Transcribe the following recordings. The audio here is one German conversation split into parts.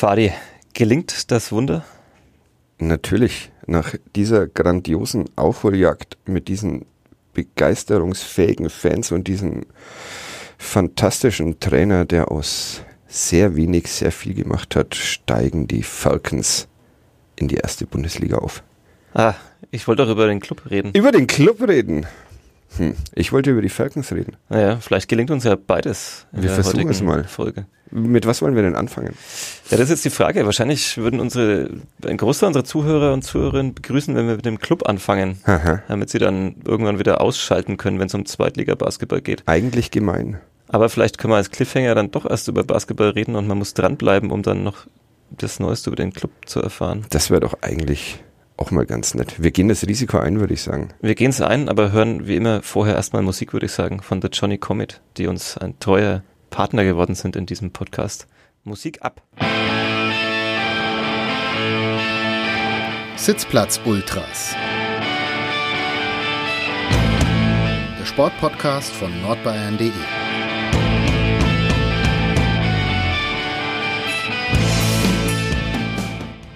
Fadi, gelingt das Wunder? Natürlich, nach dieser grandiosen Aufholjagd mit diesen begeisterungsfähigen Fans und diesem fantastischen Trainer, der aus sehr wenig sehr viel gemacht hat, steigen die Falcons in die erste Bundesliga auf. Ah, ich wollte doch über den Club reden. Über den Club reden. Hm. Ich wollte über die Falcons reden. Naja, vielleicht gelingt uns ja beides. In Wir versuchen es mal. Folge. Mit was wollen wir denn anfangen? Ja, das ist jetzt die Frage. Wahrscheinlich würden unsere, ein Großteil unserer Zuhörer und Zuhörerinnen begrüßen, wenn wir mit dem Club anfangen, Aha. damit sie dann irgendwann wieder ausschalten können, wenn es um Zweitliga-Basketball geht. Eigentlich gemein. Aber vielleicht können wir als Cliffhanger dann doch erst über Basketball reden und man muss dranbleiben, um dann noch das Neueste über den Club zu erfahren. Das wäre doch eigentlich auch mal ganz nett. Wir gehen das Risiko ein, würde ich sagen. Wir gehen es ein, aber hören wie immer vorher erstmal Musik, würde ich sagen, von The Johnny Comet, die uns ein treuer Partner geworden sind in diesem Podcast. Musik ab. Sitzplatz Ultras. Der Sportpodcast von nordbayern.de.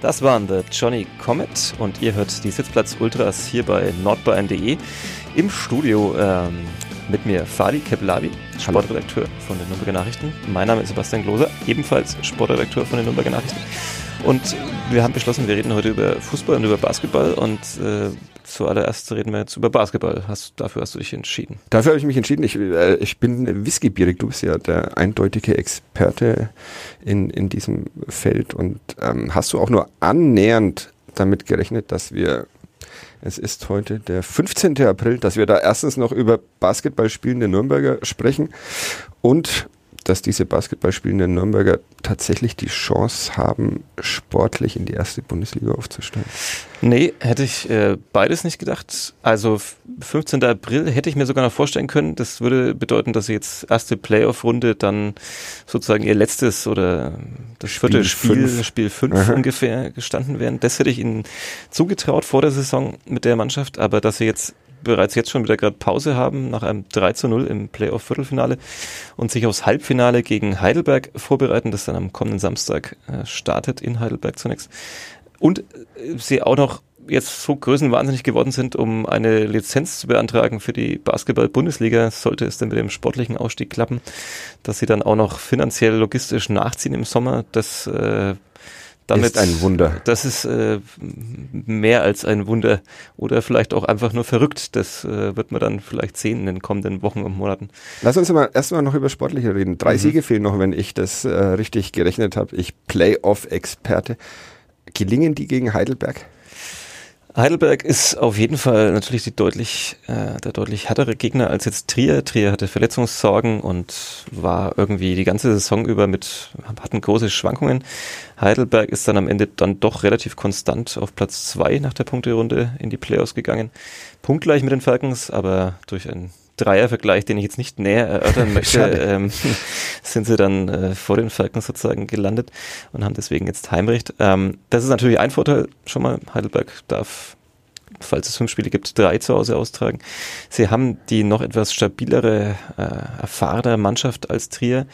Das waren der Johnny Comet und ihr hört die Sitzplatz Ultras hier bei nordbayern.de im Studio ähm, mit mir Fadi Keblavi, Sportredakteur von den Nürnberger Nachrichten. Mein Name ist Sebastian Gloser, ebenfalls Sportredakteur von den Nürnberger Nachrichten. Und wir haben beschlossen, wir reden heute über Fußball und über Basketball und äh, zuallererst reden wir jetzt über Basketball. Hast, dafür hast du dich entschieden. Dafür habe ich mich entschieden. Ich, äh, ich bin whisky-bierig. Du bist ja der eindeutige Experte in, in diesem Feld. Und ähm, hast du auch nur annähernd damit gerechnet, dass wir, es ist heute der 15. April, dass wir da erstens noch über Basketball spielende Nürnberger sprechen und dass diese Basketballspielenden Nürnberger tatsächlich die Chance haben, sportlich in die erste Bundesliga aufzusteigen? Nee, hätte ich äh, beides nicht gedacht. Also 15. April hätte ich mir sogar noch vorstellen können. Das würde bedeuten, dass sie jetzt erste Playoff-Runde dann sozusagen ihr letztes oder das vierte Spiel, fünf. Spiel 5 ungefähr gestanden wären. Das hätte ich ihnen zugetraut vor der Saison mit der Mannschaft, aber dass sie jetzt bereits jetzt schon wieder gerade Pause haben nach einem 3 zu 0 im Playoff-Viertelfinale und sich aufs Halbfinale gegen Heidelberg vorbereiten, das dann am kommenden Samstag äh, startet in Heidelberg zunächst. Und äh, sie auch noch jetzt so größenwahnsinnig geworden sind, um eine Lizenz zu beantragen für die Basketball-Bundesliga, sollte es denn mit dem sportlichen Ausstieg klappen, dass sie dann auch noch finanziell logistisch nachziehen im Sommer. Das äh, damit, ist ein Wunder. Das ist äh, mehr als ein Wunder oder vielleicht auch einfach nur verrückt. Das äh, wird man dann vielleicht sehen in den kommenden Wochen und Monaten. Lass uns mal erstmal noch über Sportliche reden. Drei mhm. Siege fehlen noch, wenn ich das äh, richtig gerechnet habe. Ich Playoff-Experte. Gelingen die gegen Heidelberg? Heidelberg ist auf jeden Fall natürlich die deutlich, äh, der deutlich härtere Gegner als jetzt Trier. Trier hatte Verletzungssorgen und war irgendwie die ganze Saison über mit, hatten große Schwankungen. Heidelberg ist dann am Ende dann doch relativ konstant auf Platz zwei nach der Punkterunde in die Playoffs gegangen. Punktgleich mit den Falcons, aber durch ein Dreiervergleich, den ich jetzt nicht näher erörtern möchte, ähm, sind sie dann äh, vor den Falcons sozusagen gelandet und haben deswegen jetzt Heimrecht. Ähm, das ist natürlich ein Vorteil schon mal. Heidelberg darf, falls es fünf Spiele gibt, drei zu Hause austragen. Sie haben die noch etwas stabilere, äh, erfahrene Mannschaft als Trier,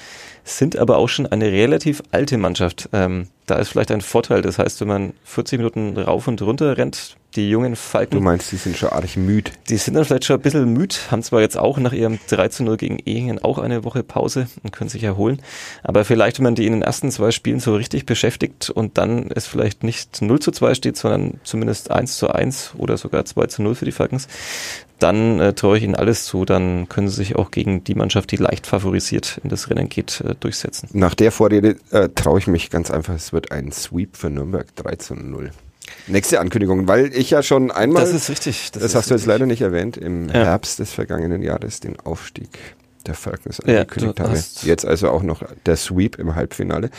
sind aber auch schon eine relativ alte Mannschaft. Ähm, da ist vielleicht ein Vorteil. Das heißt, wenn man 40 Minuten rauf und runter rennt, die jungen Falken. Du meinst, die sind schon arg müde? Die sind dann vielleicht schon ein bisschen müde, haben zwar jetzt auch nach ihrem 3 zu 0 gegen Ehingen auch eine Woche Pause und können sich erholen. Aber vielleicht, wenn man die in den ersten zwei Spielen so richtig beschäftigt und dann es vielleicht nicht 0 zu 2 steht, sondern zumindest 1 zu 1 oder sogar 2 zu 0 für die Falcons, dann äh, traue ich ihnen alles zu. Dann können sie sich auch gegen die Mannschaft, die leicht favorisiert in das Rennen geht, äh, durchsetzen. Nach der Vorrede äh, traue ich mich ganz einfach, es wird ein Sweep für Nürnberg 3 zu 0. Nächste Ankündigung, weil ich ja schon einmal, das ist richtig, das, das hast du jetzt leider nicht erwähnt, im ja. Herbst des vergangenen Jahres den Aufstieg der Falcons angekündigt ja, habe. Jetzt also auch noch der Sweep im Halbfinale.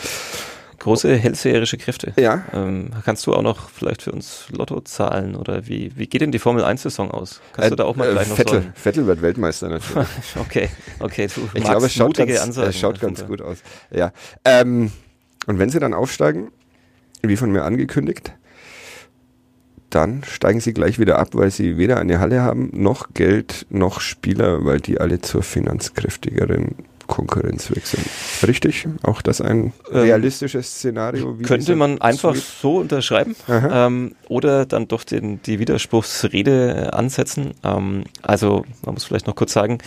Große hellseherische Kräfte. Ja. Ähm, kannst du auch noch vielleicht für uns Lotto zahlen oder wie, wie geht denn die Formel 1 Saison aus? Kannst äh, du da auch mal äh, gleich noch Vettel, sagen? Vettel wird Weltmeister natürlich. okay, okay. Du ich glaube, es schaut ganz, es schaut ganz gut aus. Ja. Ähm, und wenn sie dann aufsteigen, wie von mir angekündigt, dann steigen sie gleich wieder ab, weil sie weder eine Halle haben, noch Geld, noch Spieler, weil die alle zur finanzkräftigeren Konkurrenz sind. Richtig? Auch das ein Ähm, realistisches Szenario? wie Könnte man einfach Sweep? so unterschreiben ähm, oder dann doch den, die Widerspruchsrede äh, ansetzen. Ähm, also man muss vielleicht noch kurz sagen,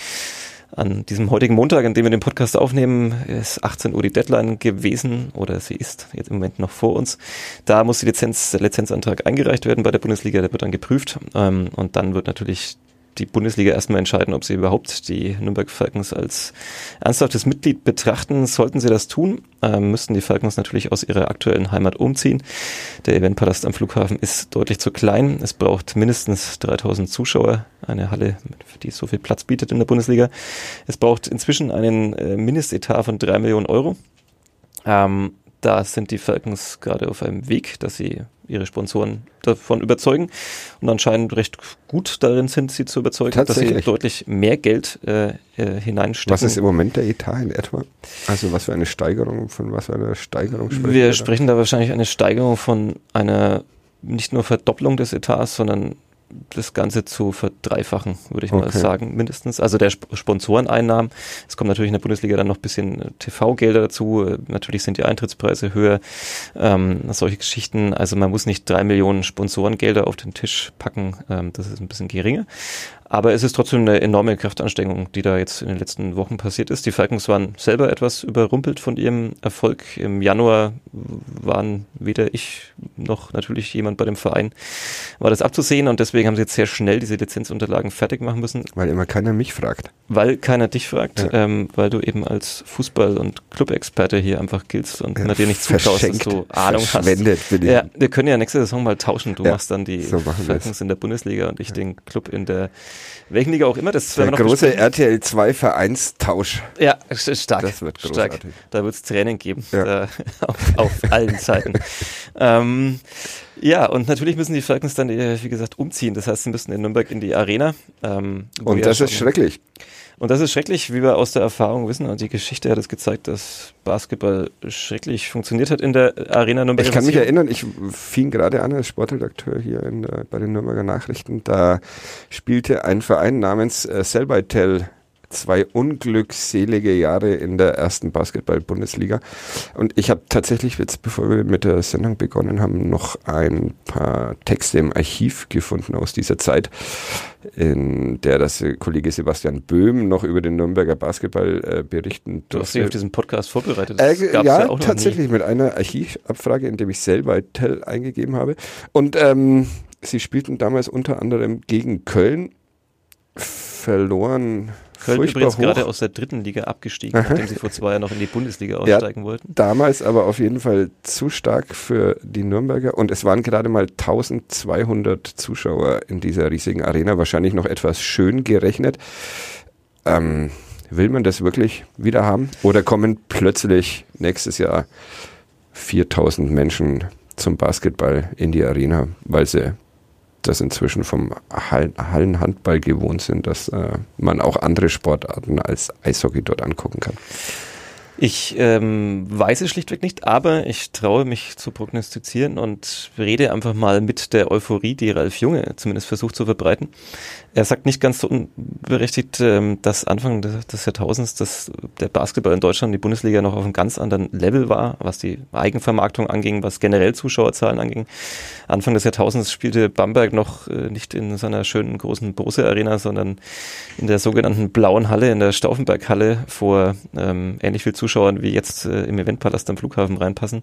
an diesem heutigen Montag, an dem wir den Podcast aufnehmen, ist 18 Uhr die Deadline gewesen oder sie ist jetzt im Moment noch vor uns. Da muss die Lizenz, der Lizenzantrag eingereicht werden bei der Bundesliga, der wird dann geprüft ähm, und dann wird natürlich die Bundesliga erstmal entscheiden, ob sie überhaupt die Nürnberg Falcons als ernsthaftes Mitglied betrachten. Sollten sie das tun, ähm, müssten die Falcons natürlich aus ihrer aktuellen Heimat umziehen. Der Eventpalast am Flughafen ist deutlich zu klein. Es braucht mindestens 3000 Zuschauer, eine Halle, die so viel Platz bietet in der Bundesliga. Es braucht inzwischen einen äh, Mindestetat von drei Millionen Euro. Ähm, da sind die Falcons gerade auf einem Weg, dass sie ihre Sponsoren davon überzeugen und anscheinend recht gut darin sind, sie zu überzeugen, dass sie deutlich mehr Geld äh, äh, hineinstecken. Was ist im Moment der Etat in etwa? Also was für eine Steigerung, von was für einer Steigerung sprechen Wir da? sprechen da wahrscheinlich eine Steigerung von einer nicht nur Verdopplung des Etats, sondern das Ganze zu verdreifachen, würde ich mal Okay. sagen, mindestens. Also der Sp Sponsoreneinnahmen. Es kommt natürlich in der Bundesliga dann noch ein bisschen äh, TV-Gelder dazu. Äh, Natürlich sind die Eintrittspreise höher. Ähm, solche Geschichten. Also man muss nicht drei Millionen Sponsorengelder auf den Tisch packen. Ähm, das ist ein bisschen geringer. Aber es ist trotzdem eine enorme Kraftanstrengung, die da jetzt in den letzten Wochen passiert ist. Die Falcons waren selber etwas überrumpelt von ihrem Erfolg. Im Januar waren weder ich noch natürlich jemand bei dem Verein, war das abzusehen und deswegen haben sie jetzt sehr schnell diese Lizenzunterlagen fertig machen müssen, Weil immer keiner mich fragt. weil keiner dich fragt, Ja. ähm, weil du eben als Fußball- und Clubexperte hier einfach giltst und man dir nicht zutraust, dass du Ahnung hast. bin ich. Ja, wir können ja nächste Saison mal tauschen. Du Ja, machst dann die so. Falcons in der Bundesliga und ich den Club in der welchen Liga auch immer. Das werden Der wir noch große. RTL 2 Vereinstausch. Ja, stark. Das wird stark. großartig. Da wird es Training geben. Ja. Da, auf, auf allen Seiten. ähm, ja, und natürlich müssen die Falcons dann, äh, wie gesagt, umziehen. Das heißt, sie müssen in Nürnberg in die Arena. Ähm, Und das ist schrecklich. Und das ist schrecklich, wie wir aus der Erfahrung wissen. Und die Geschichte hat es gezeigt, dass Basketball schrecklich funktioniert hat in der Arena Nürnberg. Ich kann mich erinnern, ich fing gerade an als Sportredakteur hier der, bei den Nürnberger Nachrichten. Da spielte ein Verein namens äh, Selbeitel zwei unglückselige Jahre in der ersten Basketball-Bundesliga. Und ich habe tatsächlich jetzt, bevor wir mit der Sendung begonnen haben, noch ein paar Texte im Archiv gefunden aus dieser Zeit, in der das äh, Kollege Sebastian Böhm noch über den Nürnberger Basketball äh, berichten Du hast dich auf diesen Podcast vorbereitet. äh, Das gab's ja, ja noch nie. tatsächlich mit einer Archivabfrage, in dem ich selber Tell eingegeben habe. Und ähm, sie spielten damals unter anderem gegen Köln, verloren Köln furchtbar übrigens hoch. gerade aus der dritten Liga abgestiegen, nachdem sie vor zwei Jahren noch in die Bundesliga Ja. aussteigen wollten. Damals aber auf jeden Fall zu stark für die Nürnberger und es waren gerade mal 1200 Zuschauer in dieser riesigen Arena, wahrscheinlich noch etwas schön gerechnet. Ähm, will man das wirklich wieder haben? Oder kommen plötzlich nächstes Jahr 4000 Menschen zum Basketball in die Arena, weil sie das inzwischen vom Hall- Hallenhandball gewohnt sind, dass äh, man auch andere Sportarten als Eishockey dort angucken kann. Ich ähm, weiß es schlichtweg nicht, aber ich traue mich zu prognostizieren und rede einfach mal mit der Euphorie, die Ralf Junge zumindest versucht zu verbreiten. Er sagt nicht ganz so unberechtigt, ähm, dass Anfang des, des Jahrtausends dass der Basketball in Deutschland, die Bundesliga noch auf einem ganz anderen Level war, was die Eigenvermarktung anging, was generell Zuschauerzahlen anging. Anfang des Jahrtausends spielte Bamberg noch äh, nicht in seiner schönen großen Bose Arena, sondern in der sogenannten blauen Halle, in der Stauffenberg-Halle vor ähm, ähnlich viel Zuschauern wie jetzt äh, im Eventpalast am Flughafen reinpassen.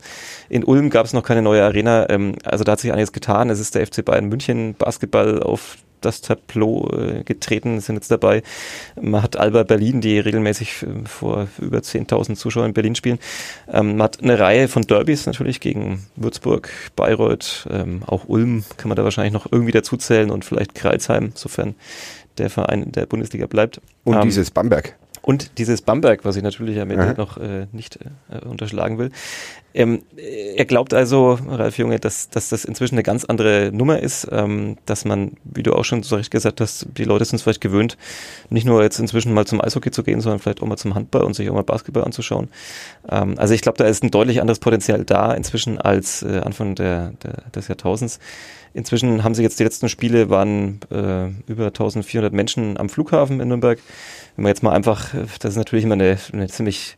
In Ulm gab es noch keine neue Arena, ähm, also da hat sich einiges getan. Es ist der FC Bayern München Basketball auf das Tableau äh, getreten, sind jetzt dabei. Man hat Alba Berlin, die regelmäßig äh, vor über 10.000 Zuschauern in Berlin spielen. Ähm, man hat eine Reihe von Derbys natürlich gegen Würzburg, Bayreuth, ähm, auch Ulm kann man da wahrscheinlich noch irgendwie dazuzählen und vielleicht Kreilsheim, sofern der Verein in der Bundesliga bleibt. Und Ähm, dieses Bamberg. Und dieses Bamberg, was ich natürlich am Ende Aha. noch äh, nicht äh, unterschlagen will. Ähm, er glaubt also, Ralf Junge, dass, dass das inzwischen eine ganz andere Nummer ist, ähm, dass man, wie du auch schon so recht gesagt hast, die Leute sind es vielleicht gewöhnt, nicht nur jetzt inzwischen mal zum Eishockey zu gehen, sondern vielleicht auch mal zum Handball und sich auch mal Basketball anzuschauen. Ähm, also ich glaube, da ist ein deutlich anderes Potenzial da inzwischen als äh, Anfang der, der, des Jahrtausends. Inzwischen haben sie jetzt die letzten Spiele, waren äh, über 1400 Menschen am Flughafen in Nürnberg. Wenn man jetzt mal einfach, das ist natürlich immer eine, eine ziemlich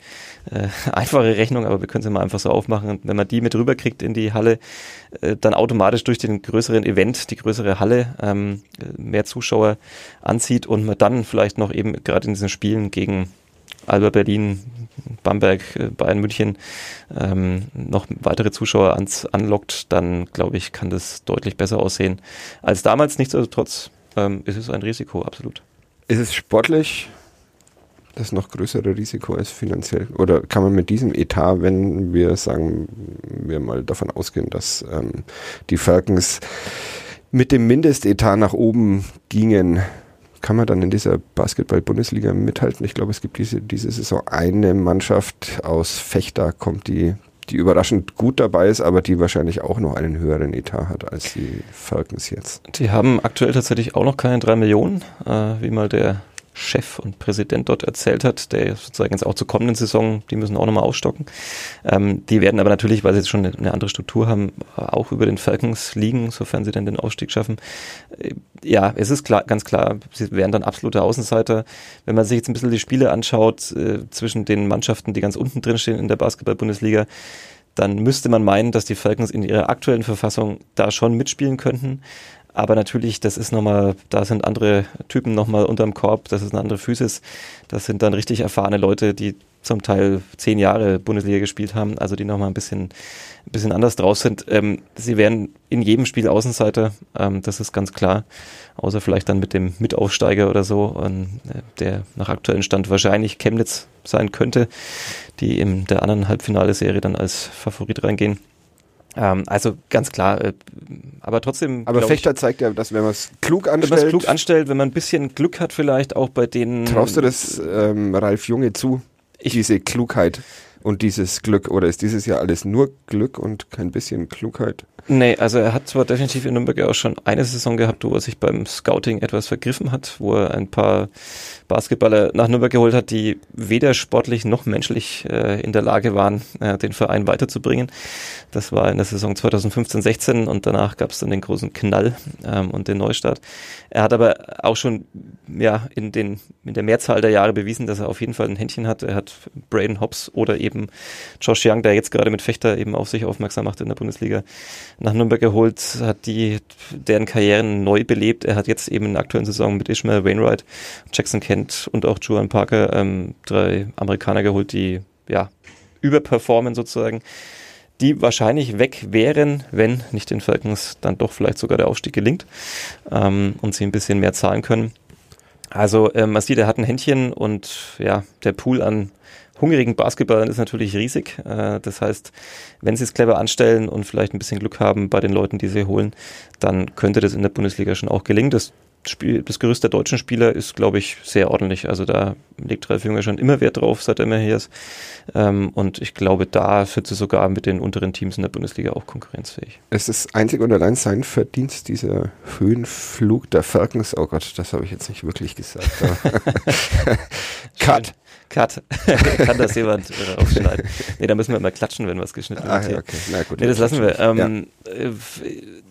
äh, einfache Rechnung, aber wir können sie mal einfach so aufmachen. Und wenn man die mit rüberkriegt in die Halle, äh, dann automatisch durch den größeren Event, die größere Halle, ähm, mehr Zuschauer anzieht und man dann vielleicht noch eben gerade in diesen Spielen gegen Alba Berlin, Bamberg, äh, Bayern München ähm, noch weitere Zuschauer ans, anlockt, dann glaube ich, kann das deutlich besser aussehen als damals. Nichtsdestotrotz ähm, ist es ein Risiko, absolut. Ist es sportlich das noch größere Risiko als finanziell? Oder kann man mit diesem Etat, wenn wir sagen, wir mal davon ausgehen, dass ähm, die Falcons mit dem Mindestetat nach oben gingen, kann man dann in dieser Basketball-Bundesliga mithalten? Ich glaube, es gibt diese, diese Saison eine Mannschaft aus Fechter, kommt die, die überraschend gut dabei ist, aber die wahrscheinlich auch noch einen höheren Etat hat als die Falcons jetzt. Die haben aktuell tatsächlich auch noch keine drei Millionen, äh, wie mal der Chef und Präsident dort erzählt hat, der sozusagen jetzt auch zur kommenden Saison, die müssen auch nochmal aufstocken. Ähm, die werden aber natürlich, weil sie jetzt schon eine, andere Struktur haben, auch über den Falcons liegen, sofern sie denn den Aufstieg schaffen. Äh, ja, es ist klar, ganz klar, sie wären dann absolute Außenseiter. Wenn man sich jetzt ein bisschen die Spiele anschaut äh, zwischen den Mannschaften, die ganz unten drin stehen in der Basketball-Bundesliga, dann müsste man meinen, dass die Falcons in ihrer aktuellen Verfassung da schon mitspielen könnten. Aber natürlich, das ist nochmal, da sind andere Typen nochmal unterm Korb, das ist eine andere Physis. Das sind dann richtig erfahrene Leute, die zum Teil zehn Jahre Bundesliga gespielt haben, also die nochmal ein bisschen, ein bisschen anders drauf sind. Ähm, sie werden in jedem Spiel Außenseiter, ähm, das ist ganz klar. Außer vielleicht dann mit dem Mitaufsteiger oder so, ähm, der nach aktuellem Stand wahrscheinlich Chemnitz sein könnte, die in der anderen Halbfinale-Serie dann als Favorit reingehen. Ähm, also ganz klar, äh, aber trotzdem. Aber Fechter ich, zeigt ja, dass wenn man es klug anstellt. Wenn man es klug anstellt, wenn man ein bisschen Glück hat, vielleicht auch bei denen. Traust du das ähm, Ralf Junge zu? Ich, diese Klugheit und dieses Glück? Oder ist dieses Jahr alles nur Glück und kein bisschen Klugheit? Nee, also er hat zwar definitiv in Nürnberg auch schon eine Saison gehabt, wo er sich beim Scouting etwas vergriffen hat, wo er ein paar Basketballer nach Nürnberg geholt hat, die weder sportlich noch menschlich äh, in der Lage waren, äh, den Verein weiterzubringen. Das war in der Saison 2015-16 und danach gab es dann den großen Knall ähm, und den Neustart. Er hat aber auch schon ja in den in der Mehrzahl der Jahre bewiesen, dass er auf jeden Fall ein Händchen hat. Er hat Braden Hobbs oder eben Josh Young, der jetzt gerade mit Fechter eben auf sich aufmerksam macht in der Bundesliga, nach Nürnberg geholt, hat die deren Karrieren neu belebt. Er hat jetzt eben in der aktuellen Saison mit Ishmael Wainwright, Jackson Kent und auch Juan Parker ähm, drei Amerikaner geholt, die ja überperformen sozusagen die wahrscheinlich weg wären, wenn nicht den Falcons dann doch vielleicht sogar der Aufstieg gelingt ähm, und sie ein bisschen mehr zahlen können. Also ähm, man sieht, er hat ein Händchen und ja, der Pool an hungrigen Basketballern ist natürlich riesig. Äh, das heißt, wenn sie es clever anstellen und vielleicht ein bisschen Glück haben bei den Leuten, die sie holen, dann könnte das in der Bundesliga schon auch gelingen. Das Spiel, das Gerüst der deutschen Spieler ist, glaube ich, sehr ordentlich. Also da legt Ralf Jünger schon immer Wert drauf, seit er immer hier ist. Ähm, und ich glaube, da wird sie sogar mit den unteren Teams in der Bundesliga auch konkurrenzfähig. Es ist einzig und allein sein Verdienst, dieser Höhenflug der Falcons. Oh Gott, das habe ich jetzt nicht wirklich gesagt. Cut. Cut. Kann das jemand äh, aufschneiden? Nee, da müssen wir immer klatschen, wenn was geschnitten ah, Ja, okay. Na gut. Nee, das lassen wir. Ähm, ja. äh,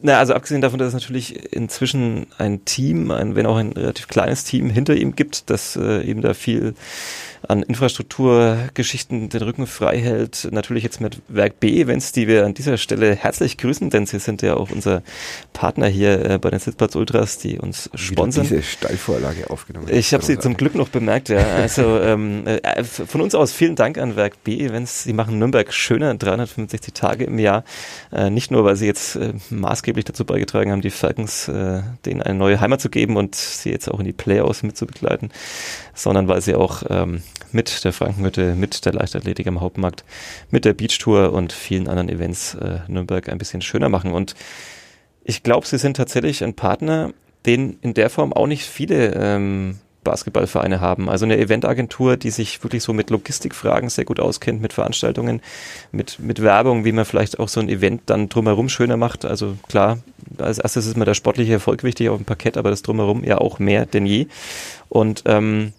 na, also abgesehen davon, dass es natürlich inzwischen ein Team, ein, wenn auch ein relativ kleines Team hinter ihm gibt, das äh, eben da viel an Infrastrukturgeschichten den Rücken frei hält. Natürlich jetzt mit Werk B-Events, die wir an dieser Stelle herzlich grüßen, denn sie sind ja auch unser Partner hier äh, bei den Sitzplatz Ultras, die uns sponsern. diese Steilvorlage aufgenommen. Ich habe sie zum Glück noch bemerkt, ja. Also ähm, äh, von uns aus vielen Dank an Werk B-Events. Sie machen Nürnberg schöner, 365 Tage im Jahr. Äh, nicht nur, weil sie jetzt äh, maßgeblich dazu beigetragen haben, die Falcons äh, denen eine neue Heimat zu geben und sie jetzt auch in die Playoffs mitzubegleiten, sondern weil sie auch ähm, mit der Frankenhütte, mit der Leichtathletik am Hauptmarkt, mit der Beachtour und vielen anderen Events äh, Nürnberg ein bisschen schöner machen. Und ich glaube, sie sind tatsächlich ein Partner, den in der Form auch nicht viele ähm, Basketballvereine haben. Also eine Eventagentur, die sich wirklich so mit Logistikfragen sehr gut auskennt, mit Veranstaltungen, mit, mit Werbung, wie man vielleicht auch so ein Event dann drumherum schöner macht. Also klar, als erstes ist mir der sportliche Erfolg wichtig auf dem Parkett, aber das drumherum ja auch mehr denn je. Und ähm,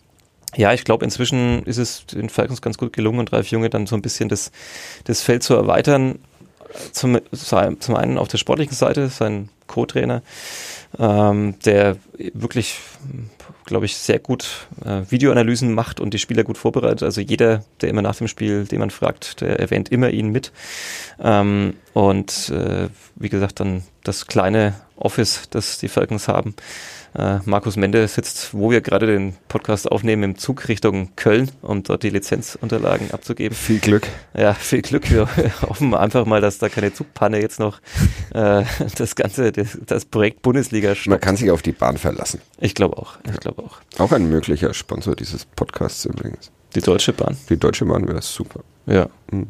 ja, ich glaube, inzwischen ist es den Falcons ganz gut gelungen und Ralf Junge dann so ein bisschen das, das Feld zu erweitern. Zum, zum einen auf der sportlichen Seite, sein Co-Trainer, ähm, der wirklich, glaube ich, sehr gut äh, Videoanalysen macht und die Spieler gut vorbereitet. Also jeder, der immer nach dem Spiel, den man fragt, der erwähnt immer ihn mit. Ähm, und äh, wie gesagt, dann das kleine Office, das die Falcons haben, äh, Markus Mende sitzt, wo wir gerade den Podcast aufnehmen, im Zug Richtung Köln, um dort die Lizenzunterlagen abzugeben. Viel Glück. Ja, viel Glück. Wir hoffen einfach mal, dass da keine Zugpanne jetzt noch äh, das ganze, das, das Projekt Bundesliga stoppt. Man kann sich auf die Bahn verlassen. Ich glaube auch. Ich glaube auch. Auch ein möglicher Sponsor dieses Podcasts übrigens. Die Deutsche Bahn. Die Deutsche Bahn wäre super. Ja. Mhm.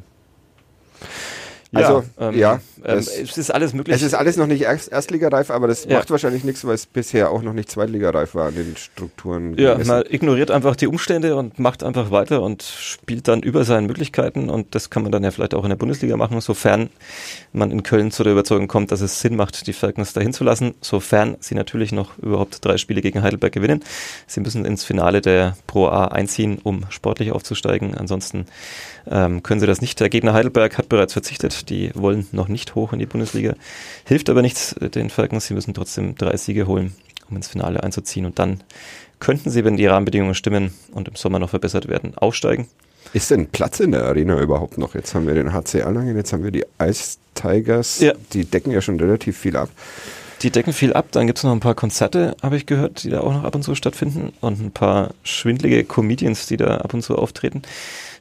Also, ja, ähm, ja ähm, es ist alles möglich. Es ist alles noch nicht Erst Erstligareif, aber das ja. macht wahrscheinlich nichts, weil es bisher auch noch nicht Zweitligareif war an den Strukturen. Ja, man ignoriert einfach die Umstände und macht einfach weiter und spielt dann über seinen Möglichkeiten und das kann man dann ja vielleicht auch in der Bundesliga machen, sofern man in Köln zu der Überzeugung kommt, dass es Sinn macht, die Falcons dahin zu lassen, sofern sie natürlich noch überhaupt drei Spiele gegen Heidelberg gewinnen. Sie müssen ins Finale der Pro A einziehen, um sportlich aufzusteigen. Ansonsten ähm, können sie das nicht. Der Gegner Heidelberg hat bereits verzichtet. Die wollen noch nicht hoch in die Bundesliga. Hilft aber nichts den Falcons. Sie müssen trotzdem drei Siege holen, um ins Finale einzuziehen. Und dann könnten sie, wenn die Rahmenbedingungen stimmen und im Sommer noch verbessert werden, aufsteigen. Ist denn Platz in der Arena überhaupt noch? Jetzt haben wir den HC Erlangen, jetzt haben wir die Ice Tigers. Ja. Die decken ja schon relativ viel ab. Die decken viel ab. Dann gibt es noch ein paar Konzerte, habe ich gehört, die da auch noch ab und zu stattfinden. Und ein paar schwindlige Comedians, die da ab und zu auftreten.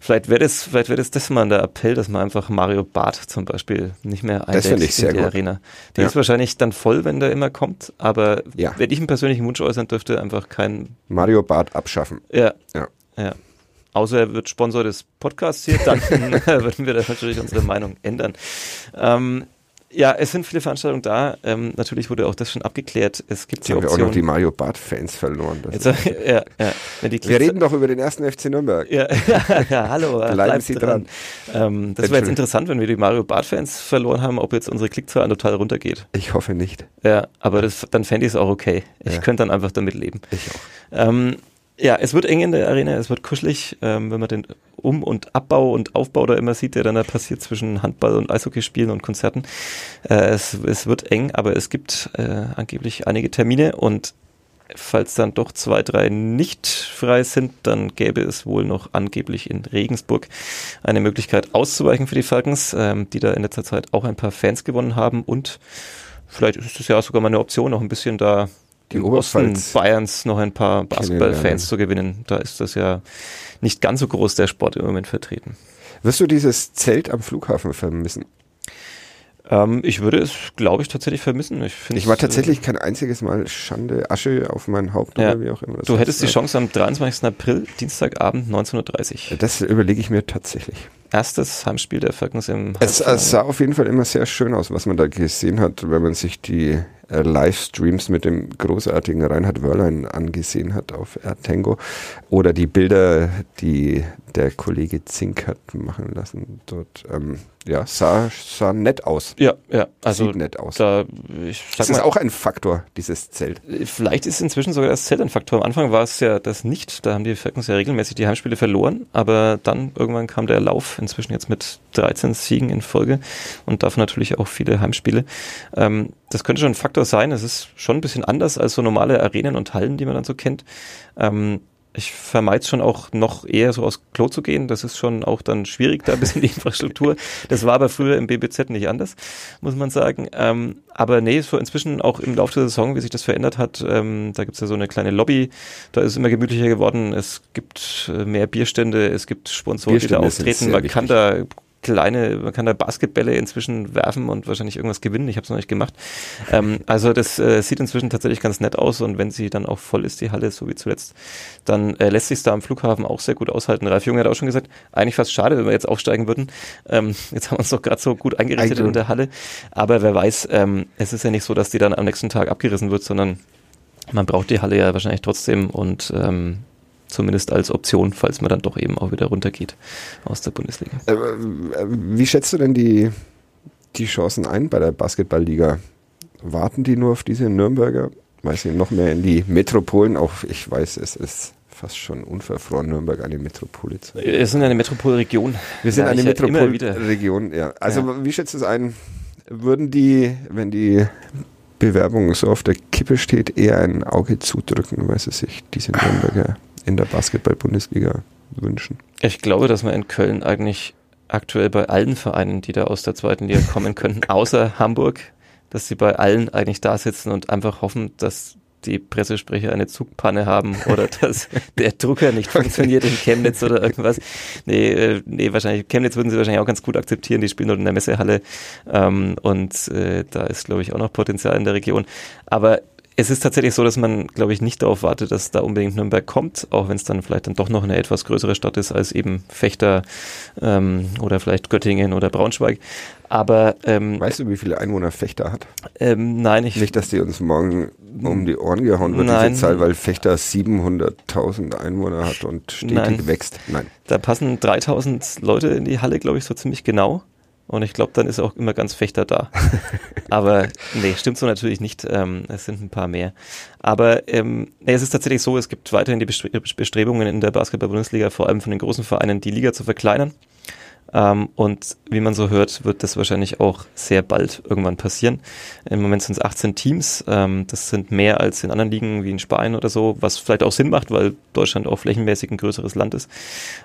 Vielleicht wäre das, vielleicht wäre das das mal der Appell, dass man einfach Mario Barth zum Beispiel nicht mehr einlädt in die gut. Arena. Die ja. ist wahrscheinlich dann voll, wenn der immer kommt, aber ja. wenn ich einen persönlichen Wunsch äußern dürfte, einfach kein Mario Barth abschaffen. Ja. Ja. ja. Außer er wird Sponsor des Podcasts hier, dann würden wir da natürlich unsere Meinung ändern. Ähm, ja, es sind viele Veranstaltungen da. Ähm, natürlich wurde auch das schon abgeklärt. Es gibt Jetzt die haben Option. wir auch noch die Mario Barth-Fans verloren. Jetzt, ja, ja. wir reden doch über den ersten FC Nürnberg. Ja, ja, hallo. Bleiben Sie dran. dran. Ähm, das wäre jetzt interessant, wenn wir die Mario Barth-Fans verloren haben, ob jetzt unsere Klickzahl total runtergeht. Ich hoffe nicht. Ja, aber das, dann fände ich es auch okay. Ich könnte dann einfach damit leben. Ich auch. Ähm, ja, es wird eng in der Arena, es wird kuschelig, ähm, wenn man den Um- und Abbau und Aufbau da immer sieht, der dann da passiert zwischen Handball und Eishockeyspielen und Konzerten. Äh, es, es wird eng, aber es gibt äh, angeblich einige Termine und falls dann doch zwei, drei nicht frei sind, dann gäbe es wohl noch angeblich in Regensburg eine Möglichkeit auszuweichen für die Falcons, ähm, die da in letzter Zeit auch ein paar Fans gewonnen haben und vielleicht ist es ja sogar mal eine Option, noch ein bisschen da die im Osten Bayerns noch ein paar Basketballfans zu gewinnen. Da ist das ja nicht ganz so groß der Sport im Moment vertreten. Wirst du dieses Zelt am Flughafen vermissen? Ähm, ich würde es, glaube ich, tatsächlich vermissen. Ich, ich war tatsächlich äh, kein einziges Mal Schande, Asche auf mein Haupt ja. oder wie auch immer. Du hättest die Chance am 23. April, Dienstagabend 19.30 Uhr. Das überlege ich mir tatsächlich. Erstes Heimspiel der Falcons im es, es sah auf jeden Fall immer sehr schön aus, was man da gesehen hat, wenn man sich die äh, Livestreams mit dem großartigen Reinhard Wörlein angesehen hat auf Ertango oder die Bilder, die der Kollege Zink hat machen lassen dort. Ähm, ja, sah, sah nett aus. Ja, ja. Also Sieht nett aus. Da, ich sag das ist auch ein Faktor, dieses Zelt. Vielleicht ist inzwischen sogar das Zelt ein Faktor. Am Anfang war es ja das nicht. Da haben die Falcons ja regelmäßig die Heimspiele verloren. Aber dann irgendwann kam der Lauf, inzwischen jetzt mit 13 Siegen in Folge und davon natürlich auch viele Heimspiele. Ähm, das könnte schon ein Faktor sein. Es ist schon ein bisschen anders als so normale Arenen und Hallen, die man dann so kennt. Ähm, ich vermeide es schon auch noch eher so aus Klo zu gehen. Das ist schon auch dann schwierig, da ein bisschen die Infrastruktur. Das war aber früher im BBZ nicht anders, muss man sagen. Ähm, aber nee, so inzwischen auch im Laufe der Saison, wie sich das verändert hat, ähm, da gibt's ja so eine kleine Lobby, da ist es immer gemütlicher geworden. Es gibt äh, mehr Bierstände, es gibt Sponsoren, die da auftreten. Man kann da kleine, man kann da Basketbälle inzwischen werfen und wahrscheinlich irgendwas gewinnen. Ich habe es noch nicht gemacht. Ähm, also das äh, sieht inzwischen tatsächlich ganz nett aus und wenn sie dann auch voll ist, die Halle, so wie zuletzt, dann äh, lässt sich da am Flughafen auch sehr gut aushalten. Ralf Junge hat auch schon gesagt, eigentlich fast schade, wenn wir jetzt aufsteigen würden. Ähm, jetzt haben wir uns doch gerade so gut eingerichtet in der Halle. Aber wer weiß, ähm, es ist ja nicht so, dass die dann am nächsten Tag abgerissen wird, sondern man braucht die Halle ja wahrscheinlich trotzdem und ähm, zumindest als Option, falls man dann doch eben auch wieder runtergeht aus der Bundesliga. Äh, wie schätzt du denn die, die Chancen ein bei der Basketballliga? Warten die nur auf diese Nürnberger? Weiß ich, noch mehr in die Metropolen? Auch ich weiß, es ist fast schon unverfroren, Nürnberg eine Metropole zu sein. Wir sind eine Metropolregion. Wir sind eine Metropolregion, ja. Also ja. wie schätzt du es ein? Würden die, wenn die Bewerbung so auf der Kippe steht, eher ein Auge zudrücken, weil sie sich diese Nürnberger in der Basketball-Bundesliga wünschen? Ich glaube, dass man in Köln eigentlich aktuell bei allen Vereinen, die da aus der zweiten Liga kommen könnten, außer Hamburg, dass sie bei allen eigentlich da sitzen und einfach hoffen, dass die Pressesprecher eine Zugpanne haben oder dass der Drucker nicht funktioniert in Chemnitz oder irgendwas. Nee, äh, nee, wahrscheinlich, Chemnitz würden sie wahrscheinlich auch ganz gut akzeptieren, die spielen dort in der Messehalle ähm, und äh, da ist, glaube ich, auch noch Potenzial in der Region. Aber es ist tatsächlich so, dass man, glaube ich, nicht darauf wartet, dass da unbedingt Nürnberg kommt, auch wenn es dann vielleicht dann doch noch eine etwas größere Stadt ist als eben Fechter ähm, oder vielleicht Göttingen oder Braunschweig. Aber ähm, weißt du, wie viele Einwohner Fechter hat? Ähm, nein, ich nicht, dass die uns morgen um die Ohren gehauen wird nein, diese Zahl, weil Fechter 700.000 Einwohner hat und stetig nein, wächst. Nein, da passen 3.000 Leute in die Halle, glaube ich, so ziemlich genau. Und ich glaube, dann ist auch immer ganz Fechter da. Aber nee, stimmt so natürlich nicht. Ähm, es sind ein paar mehr. Aber ähm, nee, es ist tatsächlich so, es gibt weiterhin die Bestrebungen in der Basketball-Bundesliga, vor allem von den großen Vereinen, die Liga zu verkleinern. Ähm, und wie man so hört, wird das wahrscheinlich auch sehr bald irgendwann passieren. Im Moment sind es 18 Teams. Ähm, das sind mehr als in anderen Ligen wie in Spanien oder so, was vielleicht auch Sinn macht, weil Deutschland auch flächenmäßig ein größeres Land ist